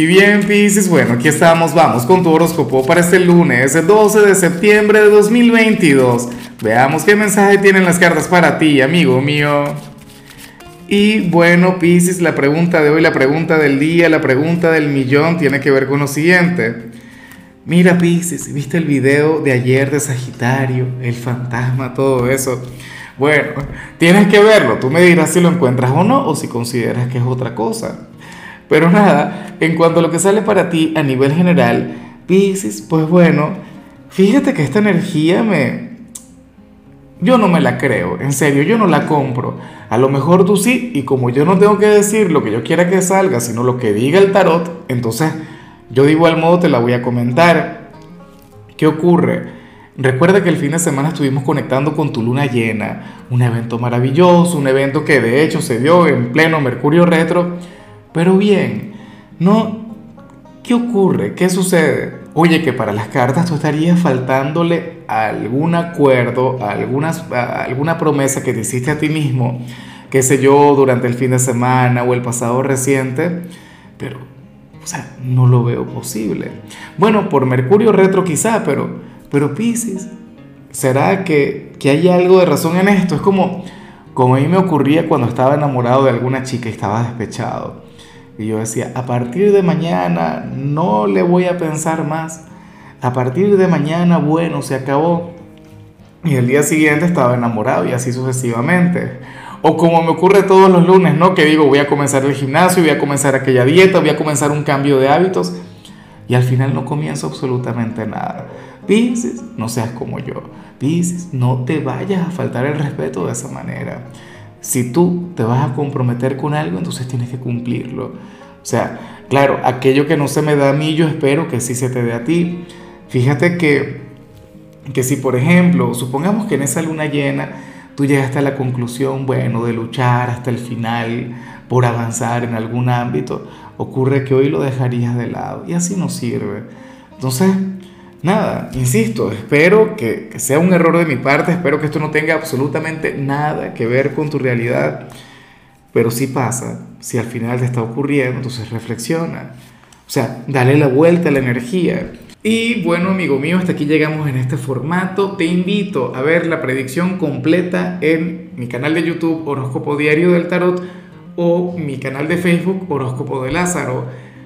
Y bien, Pisces, bueno, aquí estamos, vamos con tu horóscopo para este lunes, el 12 de septiembre de 2022. Veamos qué mensaje tienen las cartas para ti, amigo mío. Y bueno, Pisces, la pregunta de hoy, la pregunta del día, la pregunta del millón tiene que ver con lo siguiente. Mira, Pisces, ¿viste el video de ayer de Sagitario? El fantasma, todo eso. Bueno, tienes que verlo. Tú me dirás si lo encuentras o no, o si consideras que es otra cosa. Pero nada, en cuanto a lo que sale para ti a nivel general, Pisces, pues bueno, fíjate que esta energía me... Yo no me la creo, en serio, yo no la compro. A lo mejor tú sí, y como yo no tengo que decir lo que yo quiera que salga, sino lo que diga el tarot, entonces yo de igual modo te la voy a comentar. ¿Qué ocurre? Recuerda que el fin de semana estuvimos conectando con tu luna llena, un evento maravilloso, un evento que de hecho se dio en pleno Mercurio retro. Pero bien, no, ¿qué ocurre? ¿Qué sucede? Oye, que para las cartas tú estarías faltándole algún acuerdo, algunas, alguna promesa que te hiciste a ti mismo, qué sé yo, durante el fin de semana o el pasado reciente, pero, o sea, no lo veo posible. Bueno, por Mercurio retro quizá, pero pero Pisces, ¿será que, que hay algo de razón en esto? Es como, como a mí me ocurría cuando estaba enamorado de alguna chica y estaba despechado. Y yo decía, a partir de mañana no le voy a pensar más. A partir de mañana, bueno, se acabó. Y el día siguiente estaba enamorado y así sucesivamente. O como me ocurre todos los lunes, ¿no? Que digo, voy a comenzar el gimnasio, voy a comenzar aquella dieta, voy a comenzar un cambio de hábitos. Y al final no comienzo absolutamente nada. Pisces, no seas como yo. Pisces, no te vayas a faltar el respeto de esa manera. Si tú te vas a comprometer con algo, entonces tienes que cumplirlo. O sea, claro, aquello que no se me da a mí, yo espero que sí se te dé a ti. Fíjate que, que si, por ejemplo, supongamos que en esa luna llena tú llegaste a la conclusión, bueno, de luchar hasta el final por avanzar en algún ámbito, ocurre que hoy lo dejarías de lado y así no sirve. Entonces, nada, insisto, espero que, sea un error de mi parte, espero que esto no tenga absolutamente nada que ver con tu realidad, pero si pasa, si al final te está ocurriendo, entonces reflexiona. O sea, dale la vuelta a la energía. Y bueno, amigo mío, hasta aquí llegamos en este formato. Te invito a ver la predicción completa en mi canal de YouTube Horóscopo Diario del Tarot o mi canal de Facebook Horóscopo de Lázaro.